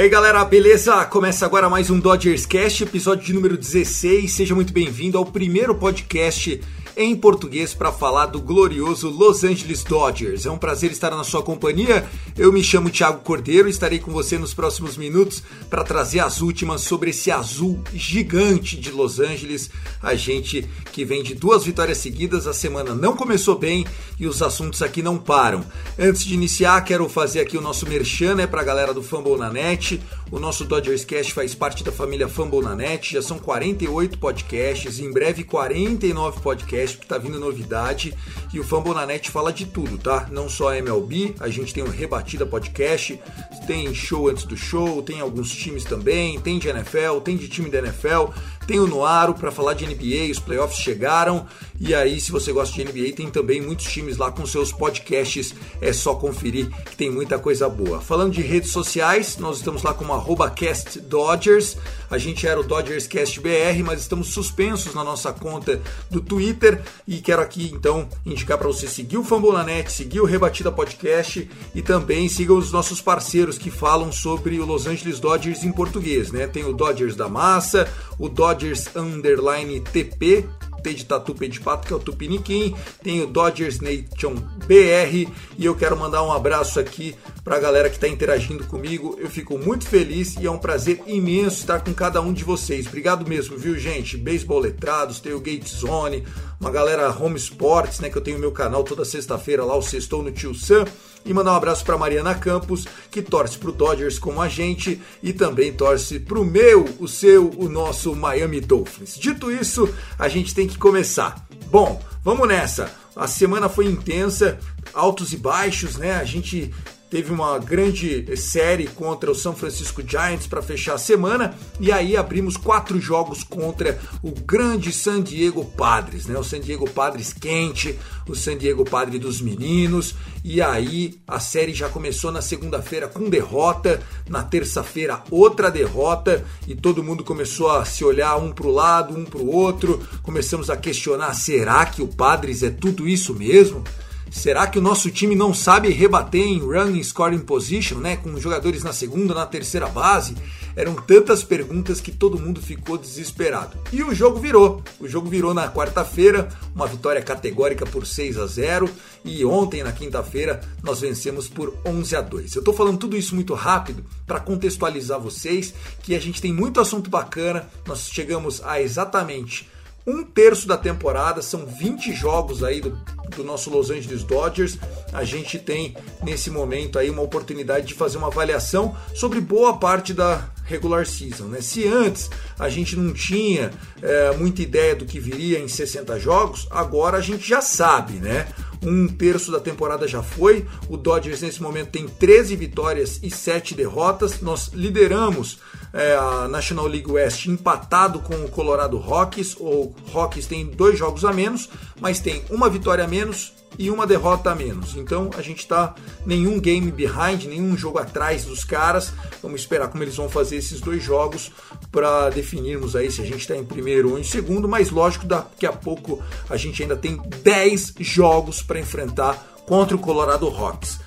Aí galera, beleza? Começa agora mais um Dodgers Cast, episódio de número 16. Seja muito bem-vindo ao primeiro podcast em português para falar do glorioso Los Angeles Dodgers. É um prazer estar na sua companhia. Eu me chamo Thiago Cordeiro e estarei com você nos próximos minutos para trazer as últimas sobre esse azul gigante de Los Angeles. A gente que vem de duas vitórias seguidas, a semana não começou bem e os assuntos aqui não param. Antes de iniciar, quero fazer aqui o nosso merchan né, para a galera do Fumble na Net. O nosso Dodgers Cast faz parte da família Fumble na Net, já são 48 podcasts, em breve 49 podcasts, porque tá vindo novidade. E o Fumble na Net fala de tudo, tá? Não só MLB, a gente tem o Rebatida Podcast, tem show antes do show, tem alguns times também, tem de NFL, tem de time da NFL, tem o Noaro para falar de NBA, os playoffs chegaram. E aí, se você gosta de NBA, tem também muitos times lá com seus podcasts, é só conferir que tem muita coisa boa. Falando de redes sociais, nós estamos lá como arroba CastDodgers. A gente era o Dodgers Cast BR, mas estamos suspensos na nossa conta do Twitter. E quero aqui então indicar para você seguir o Fambonanet, seguir o Rebatida Podcast e também siga os nossos parceiros que falam sobre o Los Angeles Dodgers em português, né? Tem o Dodgers da Massa, o Dodgers Underline TP, T de Tatu, P de Pato, que é o Tupiniquim, tem o Dodgers Nation BR e eu quero mandar um abraço aqui para a galera que está interagindo comigo. Eu fico muito feliz e é um prazer imenso estar com cada um de vocês. Obrigado mesmo, viu, gente? Beisebol Letrados, tem o Gate Zone, uma galera Home Sports, né, que eu tenho meu canal toda sexta-feira lá, o Sextou no Tio Sam. E mandar um abraço para Mariana Campos, que torce para o Dodgers como a gente e também torce para o meu, o seu, o nosso Miami Dolphins. Dito isso, a gente tem que começar. Bom, vamos nessa. A semana foi intensa, altos e baixos, né? A gente teve uma grande série contra o São Francisco Giants para fechar a semana e aí abrimos quatro jogos contra o grande San Diego Padres, né? O San Diego Padres quente, o San Diego Padre dos meninos e aí a série já começou na segunda-feira com derrota, na terça-feira outra derrota e todo mundo começou a se olhar um para o lado, um para o outro, começamos a questionar será que o Padres é tudo isso mesmo? Será que o nosso time não sabe rebater em running scoring position, né? Com jogadores na segunda, na terceira base? Eram tantas perguntas que todo mundo ficou desesperado. E o jogo virou. O jogo virou na quarta-feira, uma vitória categórica por 6 a 0 e ontem na quinta-feira nós vencemos por 11 a 2. Eu tô falando tudo isso muito rápido para contextualizar vocês que a gente tem muito assunto bacana. Nós chegamos a exatamente um terço da temporada, são 20 jogos aí do, do, nosso Los Angeles Dodgers. A gente tem nesse momento aí uma oportunidade de fazer uma avaliação sobre boa parte da regular season. Né? Se antes a gente não tinha é, muita ideia do que viria em 60 jogos, agora a gente já sabe, né? Um terço da temporada já foi. O Dodgers nesse momento tem 13 vitórias e 7 derrotas. Nós lideramos é, a National League West empatado com o Colorado Rockies. O Rockies tem dois jogos a menos, mas tem uma vitória a menos e uma derrota a menos. Então a gente está nenhum game behind, nenhum jogo atrás dos caras. Vamos esperar como eles vão fazer esses dois jogos para definirmos aí se a gente está em primeiro ou em segundo. Mas lógico, daqui a pouco a gente ainda tem 10 jogos para enfrentar contra o Colorado Rockies.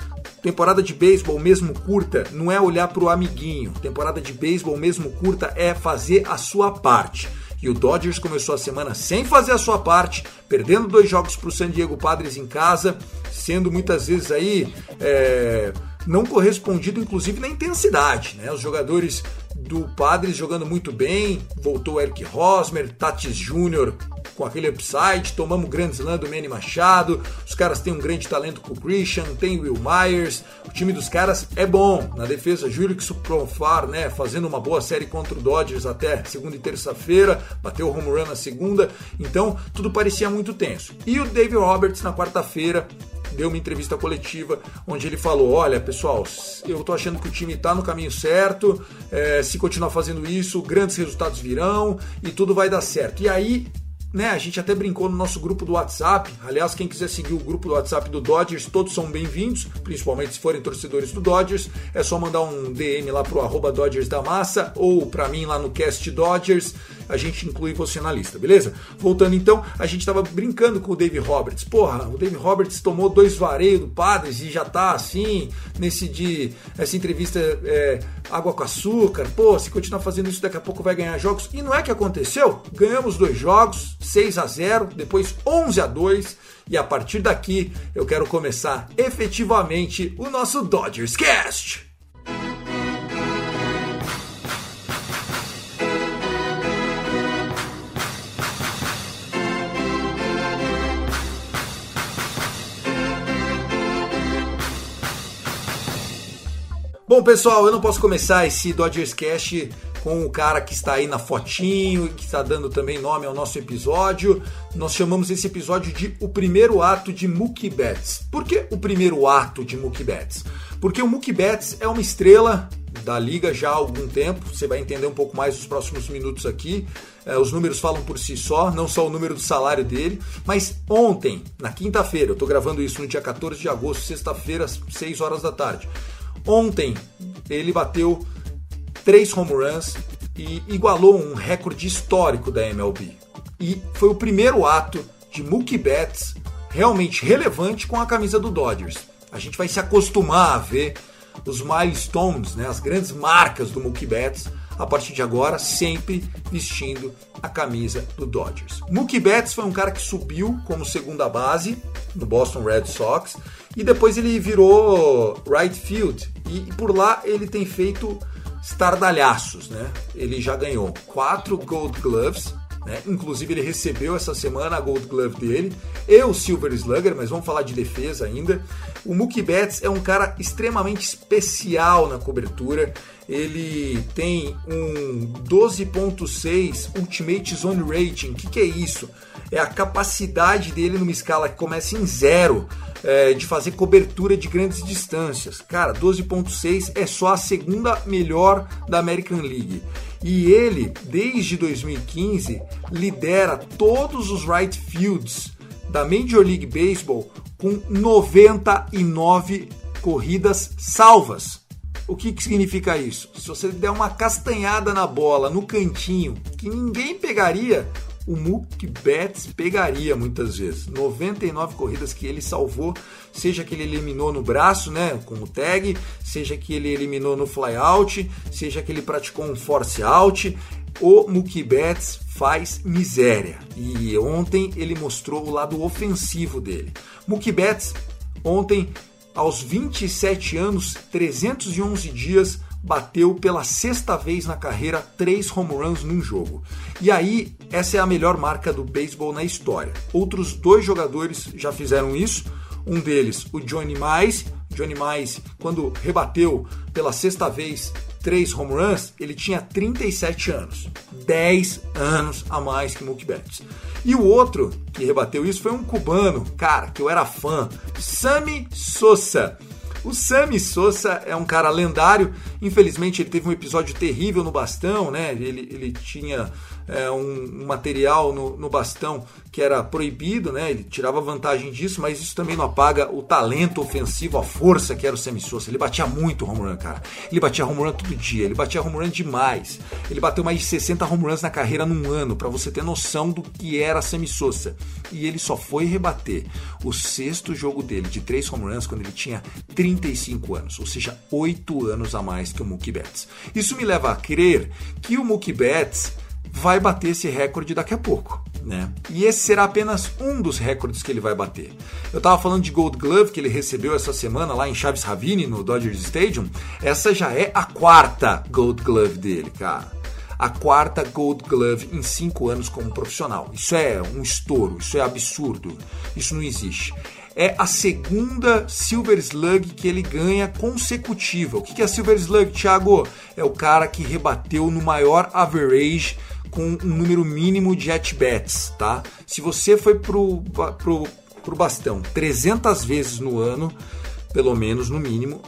Temporada de beisebol mesmo curta não é olhar para o amiguinho. Temporada de beisebol mesmo curta é fazer a sua parte. E o Dodgers começou a semana sem fazer a sua parte, perdendo dois jogos para o San Diego Padres em casa, sendo muitas vezes aí é, não correspondido, inclusive na intensidade. Né? Os jogadores do Padres jogando muito bem, voltou Eric Rosmer, Tatis Jr. com aquele upside, tomamos o grande slam do Manny Machado, os caras têm um grande talento com o Christian, tem Will Myers, o time dos caras é bom, na defesa Júlio Profar, né, fazendo uma boa série contra o Dodgers até segunda e terça-feira, bateu o home run na segunda, então tudo parecia muito tenso. E o David Roberts na quarta-feira deu uma entrevista coletiva onde ele falou: Olha, pessoal, eu tô achando que o time tá no caminho certo, é, se continuar fazendo isso, grandes resultados virão e tudo vai dar certo. E aí né? A gente até brincou no nosso grupo do WhatsApp. Aliás, quem quiser seguir o grupo do WhatsApp do Dodgers, todos são bem-vindos, principalmente se forem torcedores do Dodgers. É só mandar um DM lá pro arroba Dodgers da Massa ou para mim lá no Cast Dodgers. A gente inclui você na lista, beleza? Voltando então, a gente tava brincando com o Dave Roberts. Porra, o Dave Roberts tomou dois vareios do Padres e já tá assim, nesse de essa entrevista é, água com açúcar. Pô, se continuar fazendo isso, daqui a pouco vai ganhar jogos. E não é que aconteceu? Ganhamos dois jogos, 6 a 0, depois 11 a 2 e a partir daqui eu quero começar efetivamente o nosso Dodgers Cast. Bom, pessoal, eu não posso começar esse Dodgers Cast com o cara que está aí na fotinho e que está dando também nome ao nosso episódio. Nós chamamos esse episódio de O Primeiro Ato de Mookie Betts. Por que o primeiro ato de Mookie Betts? Porque o Mookie Betts é uma estrela da liga já há algum tempo, você vai entender um pouco mais nos próximos minutos aqui. É, os números falam por si só, não só o número do salário dele, mas ontem, na quinta-feira, eu estou gravando isso no dia 14 de agosto, sexta-feira, às 6 horas da tarde. Ontem ele bateu três home runs e igualou um recorde histórico da MLB. E foi o primeiro ato de Mookie Betts realmente relevante com a camisa do Dodgers. A gente vai se acostumar a ver os milestones, né, as grandes marcas do Mookie Betts a partir de agora, sempre vestindo a camisa do Dodgers. Mookie Betts foi um cara que subiu como segunda base no Boston Red Sox e depois ele virou right field e por lá ele tem feito estardalhaços, né? Ele já ganhou quatro Gold Gloves, né? Inclusive ele recebeu essa semana a Gold Glove dele e o Silver Slugger, mas vamos falar de defesa ainda. O Mookie Betts é um cara extremamente especial na cobertura. Ele tem um 12.6 Ultimate Zone Rating. O que, que é isso? É a capacidade dele numa escala que começa em zero é, de fazer cobertura de grandes distâncias. Cara, 12.6 é só a segunda melhor da American League. E ele, desde 2015, lidera todos os right fields da Major League Baseball com 99 corridas salvas. O que, que significa isso? Se você der uma castanhada na bola no cantinho que ninguém pegaria, o Mookie Betts pegaria muitas vezes. 99 corridas que ele salvou, seja que ele eliminou no braço, né, com o tag, seja que ele eliminou no flyout, seja que ele praticou um force out, o Mookie Betts faz miséria. E ontem ele mostrou o lado ofensivo dele. Mookie Betts ontem aos 27 anos, 311 dias, bateu pela sexta vez na carreira três home runs num jogo. E aí, essa é a melhor marca do beisebol na história. Outros dois jogadores já fizeram isso. Um deles, o Johnny Mais. Johnny Mais, quando rebateu pela sexta vez três home runs, ele tinha 37 anos. 10 anos a mais que Mookie Betts. E o outro que rebateu isso foi um cubano, cara, que eu era fã, Sammy Sosa. O Sammy Sosa é um cara lendário. Infelizmente, ele teve um episódio terrível no bastão, né? Ele, ele tinha é, um, material no, no, bastão que era proibido, né? Ele tirava vantagem disso, mas isso também não apaga o talento ofensivo, a força que era o Sammy Sosa. Ele batia muito home run, cara. Ele batia home run todo dia, ele batia home run demais. Ele bateu mais de 60 home runs na carreira num ano, para você ter noção do que era Sammy Sosa. E ele só foi rebater o sexto jogo dele de três home runs quando ele tinha 35 anos, ou seja, 8 anos a mais que o Mookie Betts. Isso me leva a crer que o Mookie Betts vai bater esse recorde daqui a pouco. Né? E esse será apenas um dos recordes que ele vai bater. Eu estava falando de Gold Glove que ele recebeu essa semana lá em Chaves Ravine, no Dodgers Stadium. Essa já é a quarta Gold Glove dele, cara. A quarta Gold Glove em cinco anos como profissional. Isso é um estouro, isso é absurdo, isso não existe é a segunda Silver Slug que ele ganha consecutiva. O que é a Silver Slug, Thiago? É o cara que rebateu no maior average com um número mínimo de at-bats, tá? Se você foi pro, pro, pro bastão 300 vezes no ano, pelo menos no mínimo,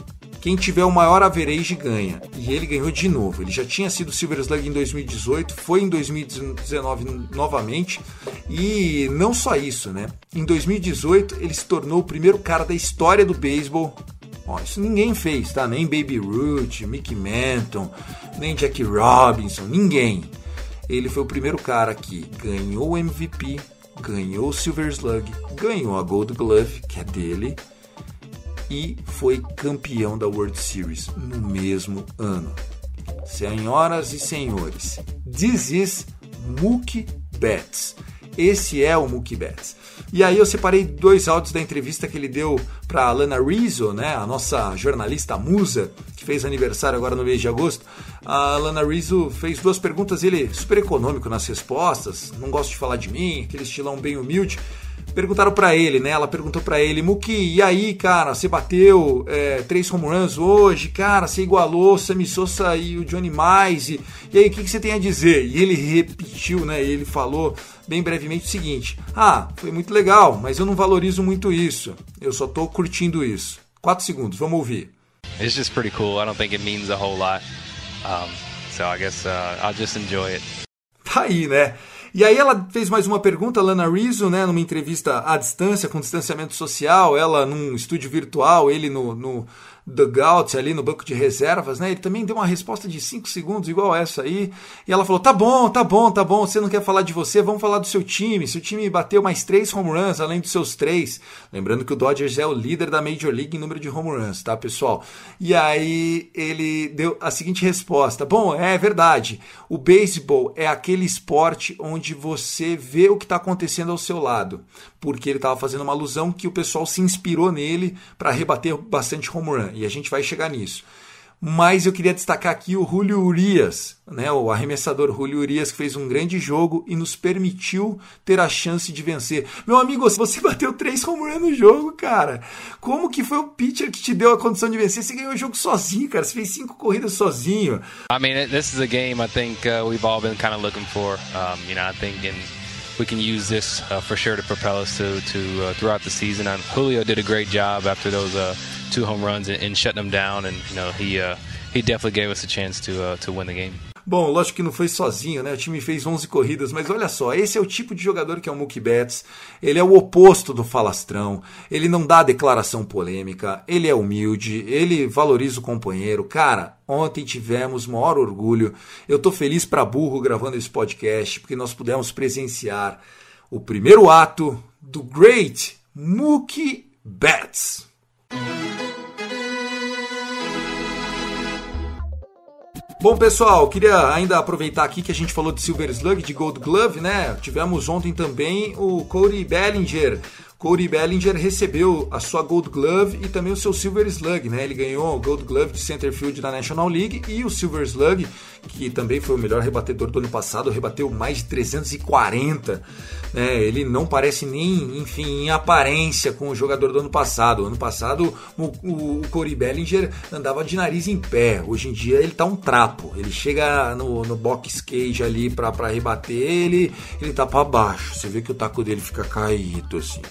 quem tiver o maior average ganha. E ele ganhou de novo. Ele já tinha sido Silver Slug em 2018, foi em 2019 novamente. E não só isso, né? Em 2018 ele se tornou o primeiro cara da história do beisebol. Ó, isso ninguém fez, tá? Nem Baby Ruth, Mickey Mantle, nem Jack Robinson, ninguém. Ele foi o primeiro cara que ganhou o MVP, ganhou o Silver Slug, ganhou a Gold Glove, que é dele, e foi campeão da World Series no mesmo ano. Senhoras e senhores, this is Mookie Betts. Esse é o Mookie Betts. E aí eu separei dois áudios da entrevista que ele deu para Alana Rizzo, né, a nossa jornalista musa, que fez aniversário agora no mês de agosto. A Alana Rizzo fez duas perguntas, ele super econômico nas respostas, não gosta de falar de mim, aquele estilão bem humilde. Perguntaram para ele, né? Ela perguntou para ele, Muki, e aí, cara, você bateu é, três home runs hoje, cara, você igualou o Sammy Sosa e o Johnny Mais, e, e aí, o que, que você tem a dizer? E ele repetiu, né? Ele falou bem brevemente o seguinte: Ah, foi muito legal, mas eu não valorizo muito isso. Eu só tô curtindo isso. Quatro segundos, vamos ouvir. It's just pretty cool. I don't think it means a whole lot. Um, so I guess uh, I'll just enjoy it. Tá aí, né? E aí ela fez mais uma pergunta, Lana Rizzo, né, numa entrevista à distância, com distanciamento social, ela num estúdio virtual, ele no, no, dugout ali no banco de reservas, né? Ele também deu uma resposta de 5 segundos, igual essa aí. E ela falou: tá bom, tá bom, tá bom, você não quer falar de você, vamos falar do seu time. Seu time bateu mais três home runs, além dos seus três. Lembrando que o Dodgers é o líder da Major League em número de home runs, tá, pessoal? E aí ele deu a seguinte resposta: Bom, é verdade. O beisebol é aquele esporte onde você vê o que está acontecendo ao seu lado. Porque ele estava fazendo uma alusão que o pessoal se inspirou nele para rebater bastante home run e a gente vai chegar nisso. Mas eu queria destacar aqui o Julio Urias, né, o arremessador Julio Urias, que fez um grande jogo e nos permitiu ter a chance de vencer. Meu amigo, você bateu três home no jogo, cara. Como que foi o pitcher que te deu a condição de vencer? Você ganhou o jogo sozinho, cara. Você fez cinco corridas sozinho. I mean, this is a game I think uh, we've all been kind of looking for. Um, you know, I think in we can use this uh, for sure to propel us to, to uh, throughout the season. And Julio did a great job after those uh, two home runs and, in, shutting them down, and you know he uh, he definitely gave us a chance to uh, to win the game. Bom, lógico que não foi sozinho, né? O time fez 11 corridas, mas olha só, esse é o tipo de jogador que é o Mookie Betts. Ele é o oposto do falastrão, ele não dá declaração polêmica, ele é humilde, ele valoriza o companheiro. Cara, ontem tivemos maior orgulho. Eu tô feliz para burro gravando esse podcast, porque nós pudemos presenciar o primeiro ato do Great Mookie Betts. Bom, pessoal, queria ainda aproveitar aqui que a gente falou de Silver Slug, de Gold Glove, né? Tivemos ontem também o Cody Bellinger, Cody Bellinger recebeu a sua Gold Glove e também o seu Silver Slug, né? Ele ganhou o Gold Glove de center field da National League e o Silver Slug, que também foi o melhor rebatedor do ano passado, rebateu mais de 340. Né? Ele não parece nem, enfim, em aparência com o jogador do ano passado. Ano passado o, o, Cody Bellinger andava de nariz em pé. Hoje em dia ele tá um trapo. Ele chega no, no box cage ali para rebater, ele, ele tá para baixo. Você vê que o taco dele fica caído assim.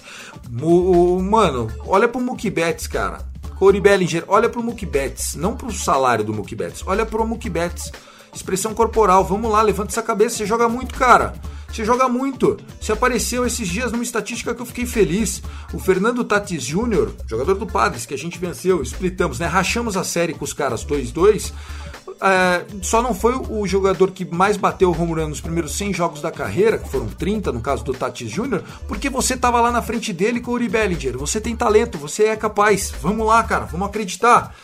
Mano, olha pro Mookie Betts, cara. Corey Bellinger, olha pro Mookie Betts. Não pro salário do Mookie Betts. Olha pro Mookie Betts. Expressão corporal. Vamos lá, levanta essa cabeça. Você joga muito, cara. Você joga muito. Você apareceu esses dias numa estatística que eu fiquei feliz. O Fernando Tatis Jr., jogador do Padres, que a gente venceu, splitamos, né? Rachamos a série com os caras 2-2 é, só não foi o jogador que mais bateu o home run nos primeiros 100 jogos da carreira, que foram 30 no caso do Tatis Jr., porque você estava lá na frente dele com o Uri Bellinger. Você tem talento, você é capaz. Vamos lá, cara, vamos acreditar.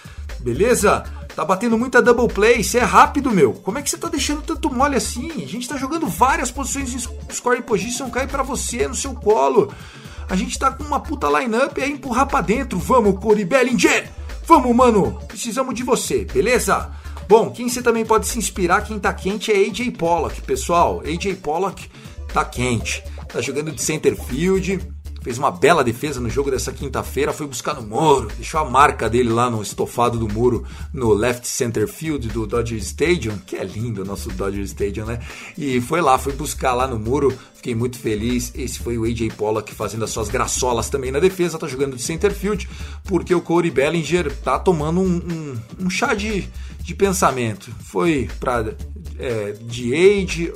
Beleza? Tá batendo muita double play, você é rápido, meu. Como é que você tá deixando tanto mole assim? A gente tá jogando várias posições de scoring position, cai para você no seu colo. A gente tá com uma puta lineup aí empurrar para dentro. Vamos, Corey Bellinger! Vamos, mano! Precisamos de você, beleza? Bom, quem você também pode se inspirar, quem tá quente é AJ Pollock, pessoal. AJ Pollock tá quente. Tá jogando de center field, fez uma bela defesa no jogo dessa quinta-feira, foi buscar no muro, deixou a marca dele lá no estofado do muro no left center field do Dodger Stadium, que é lindo o nosso Dodger Stadium, né? E foi lá, foi buscar lá no muro, fiquei muito feliz. Esse foi o AJ Pollock fazendo as suas graçolas também na defesa, tá jogando de center field, porque o Corey Bellinger tá tomando um, um, um chá de, de pensamento. Foi para é, de age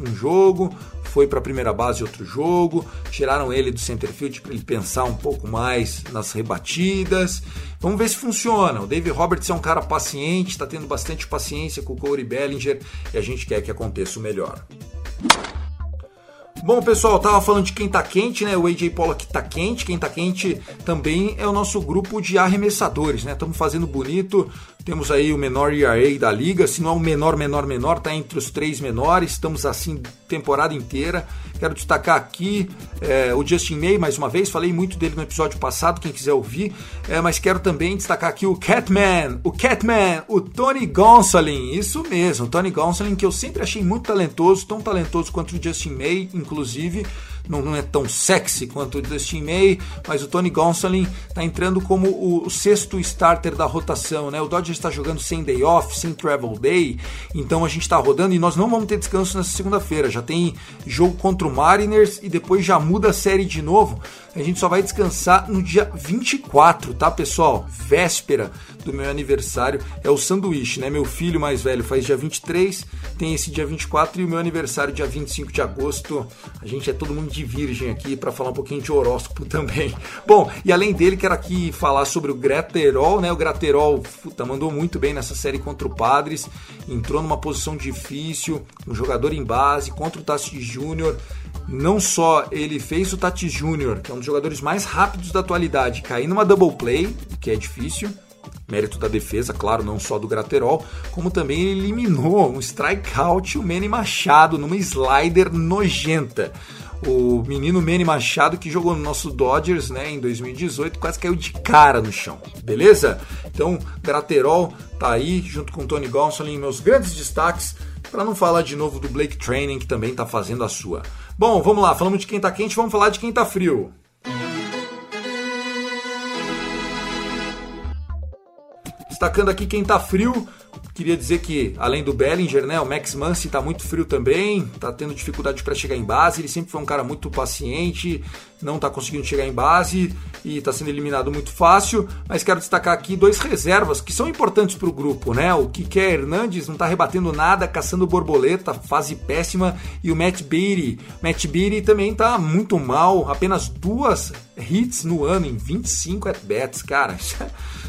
um jogo, foi para a primeira base outro jogo, tiraram ele do center field para ele pensar um pouco mais nas rebatidas. Vamos ver se funciona. O Dave Roberts é um cara paciente, está tendo bastante paciência com o Corey Bellinger e a gente quer que aconteça o melhor. Bom, pessoal, tava falando de quem tá quente, né? O AJ Pollock tá quente. Quem tá quente também é o nosso grupo de arremessadores, né? Estamos fazendo bonito. Temos aí o menor ERA da liga. Se não é o menor, menor, menor, tá entre os três menores. Estamos assim temporada inteira. Quero destacar aqui é, o Justin May, mais uma vez. Falei muito dele no episódio passado, quem quiser ouvir. É, mas quero também destacar aqui o Catman, o Catman, o Tony Gonsolin. Isso mesmo, o Tony Gonsolin, que eu sempre achei muito talentoso, tão talentoso quanto o Justin May, inclusive não, não é tão sexy quanto o Dustin May, mas o Tony Gonsolin está entrando como o, sexto starter da rotação, né? O Dodgers está jogando sem day off, sem travel day, então a gente está rodando e nós não vamos ter descanso nessa segunda-feira. Já tem jogo contra o Mariners e depois já muda a série de novo. A gente só vai descansar no dia 24, tá, pessoal? Véspera do meu aniversário. É o sanduíche, né? Meu filho mais velho faz dia 23, tem esse dia 24 e o meu aniversário dia 25 de agosto. A gente é todo mundo de virgem aqui para falar um pouquinho de horóscopo também. Bom, e além dele, quero aqui falar sobre o Graterol, né? O Graterol puta, mandou muito bem nessa série contra o Padres, entrou numa posição difícil, um jogador em base contra o Tassi Júnior. Não só ele fez o Tatis Júnior, que é um dos jogadores mais rápidos da atualidade, cair numa double play, que é difícil, mérito da defesa, claro, não só do Graterol, como também ele eliminou um strikeout o Manny Machado numa slider nojenta. O menino Manny Machado que jogou no nosso Dodgers, né, em 2018, quase caiu de cara no chão. Beleza? Então, Graterol tá aí junto com Tony Gonsolin, meus grandes destaques, para não falar de novo do Blake Training que também tá fazendo a sua. Bom, vamos lá, falamos de quem tá quente, vamos falar de quem tá frio. Destacando aqui quem tá frio, queria dizer que além do Bellinger, né, o Max Muncy tá muito frio também, tá tendo dificuldade para chegar em base. Ele sempre foi um cara muito paciente, não tá conseguindo chegar em base e tá sendo eliminado muito fácil. Mas quero destacar aqui dois reservas que são importantes para o grupo, né? O Kike Hernandes não tá rebatendo nada, caçando borboleta, fase péssima, e o Matt Beatty. Matt Beatty também tá muito mal, apenas duas hits no ano em 25 at-bats, cara. Isso é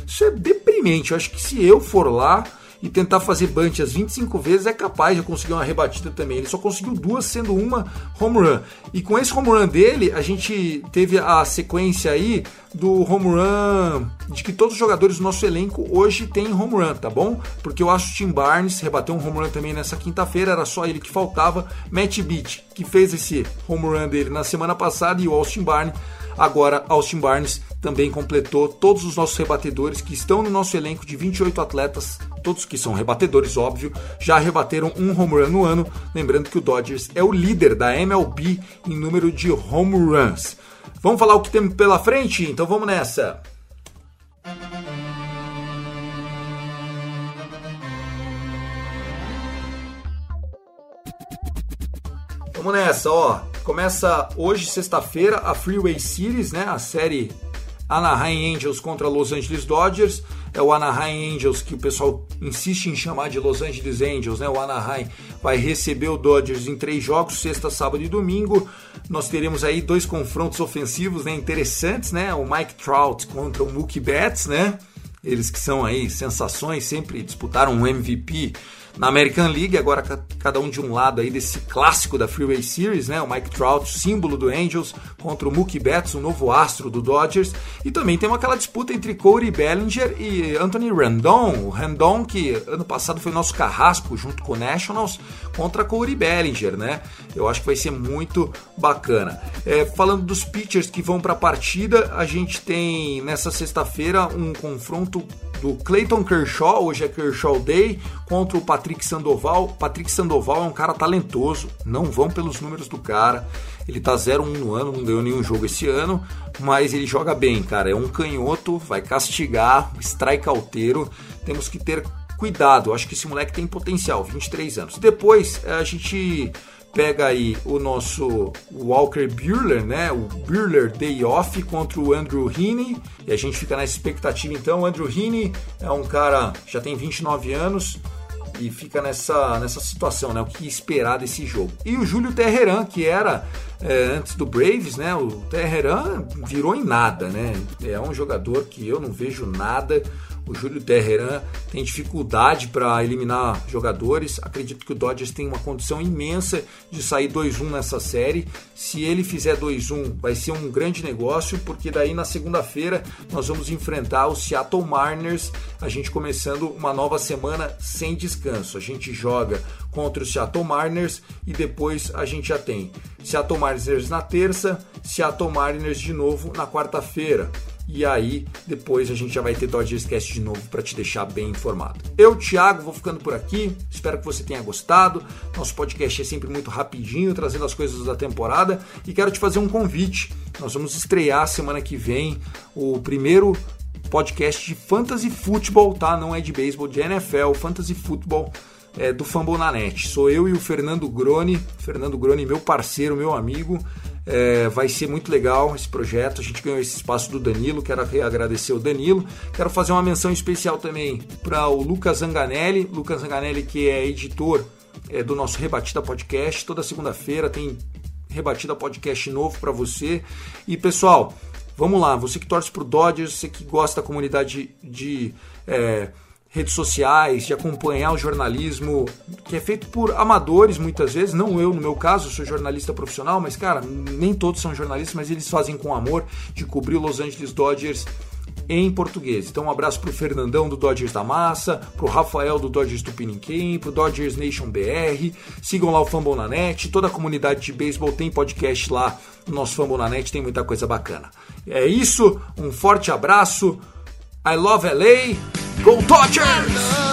isso é deprimente. Eu acho que se eu for lá e tentar fazer bunch as 25 vezes, é capaz de conseguir uma rebatida também. Ele só conseguiu duas, sendo uma home run. E com esse home run dele, a gente teve a sequência aí do home run de que todos os jogadores do nosso elenco hoje têm home run, tá bom? Porque eu acho que Tim Barnes rebateu um home run também nessa quinta-feira, era só ele que faltava. Matt Beach, que fez esse home run dele na semana passada, e o Austin Barnes Agora, Austin Barnes também completou todos os nossos rebatedores que estão no nosso elenco de 28 atletas, todos que são rebatedores, óbvio, já rebateram um home run no ano. Lembrando que o Dodgers é o líder da MLB em número de home runs. Vamos falar o que temos pela frente? Então vamos nessa. Vamos nessa, ó. Começa hoje, sexta-feira, a Freeway Series, né? A série Anaheim Angels contra Los Angeles Dodgers. É o Anaheim Angels que o pessoal insiste em chamar de Los Angeles Angels, né? O Anaheim vai receber o Dodgers em três jogos, sexta, sábado e domingo. Nós teremos aí dois confrontos ofensivos, né? Interessantes, né? O Mike Trout contra o Mookie Betts, né? Eles que são aí sensações, sempre disputaram um MVP na American League, agora cada um de um lado aí desse clássico da Freeway Series, né? O Mike Trout, símbolo do Angels, contra o Mookie Betts, o novo astro do Dodgers. E também tem aquela disputa entre Corey Bellinger e Anthony Rendon. O Rendon, que ano passado foi nosso carrasco junto com o Nationals, contra Corey Bellinger, né? Eu acho que vai ser muito bacana. É, falando dos pitchers que vão para a partida, a gente tem nessa sexta-feira um confronto do Clayton Kershaw, hoje é Kershaw Day, contra o Patrick Sandoval. Patrick Sandoval é um cara talentoso, não vão pelos números do cara. Ele tá 0-1 no ano, não ganhou nenhum jogo esse ano, mas ele joga bem, cara. É um canhoto, vai castigar, strike alteiro. Temos que ter cuidado. Acho que esse moleque tem potencial, 23 anos. Depois a gente pega aí o nosso Walker Buehler, né? O Buehler Day Off contra o Andrew Heaney. E a gente fica nessa expectativa então. O Andrew Heaney é um cara já tem 29 anos e fica nessa, nessa situação, né? O que esperar desse jogo. E o Júlio Terreran, que era é, antes do Braves, né? O Terreran virou em nada, né? É um jogador que eu não vejo nada o Júlio Terreran tem dificuldade para eliminar jogadores. Acredito que o Dodgers tem uma condição imensa de sair 2-1 nessa série. Se ele fizer 2-1, vai ser um grande negócio, porque daí na segunda-feira nós vamos enfrentar o Seattle Mariners, a gente começando uma nova semana sem descanso. A gente joga contra o Seattle Mariners e depois a gente já tem Seattle Mariners na terça, Seattle Mariners de novo na quarta-feira. E aí, depois a gente já vai ter Dodgers Cast de novo para te deixar bem informado. Eu, Thiago, vou ficando por aqui. Espero que você tenha gostado. Nosso podcast é sempre muito rapidinho, trazendo as coisas da temporada. E quero te fazer um convite. Nós vamos estrear semana que vem o primeiro podcast de fantasy futebol, tá? Não é de beisebol, de NFL, fantasy futebol é, do Fambonanet. Sou eu e o Fernando Grone. Fernando Grone, meu parceiro, meu amigo. É, vai ser muito legal esse projeto. A gente ganhou esse espaço do Danilo. Quero agradecer o Danilo. Quero fazer uma menção especial também para o Lucas Zanganelli. Lucas Zanganelli, que é editor é, do nosso Rebatida Podcast. Toda segunda-feira tem Rebatida Podcast novo para você. E pessoal, vamos lá. Você que torce para o Dodgers, você que gosta da comunidade de. de é, redes sociais, de acompanhar o jornalismo que é feito por amadores muitas vezes, não eu no meu caso, sou jornalista profissional, mas cara, nem todos são jornalistas, mas eles fazem com amor de cobrir o Los Angeles Dodgers em português. Então um abraço pro Fernandão do Dodgers da Massa, pro Rafael do Dodgers do pro Dodgers Nation BR. Sigam lá o Fambonanet, toda a comunidade de beisebol tem podcast lá no nosso Fambonanet, tem muita coisa bacana. É isso, um forte abraço. I love LA. Go Dodgers!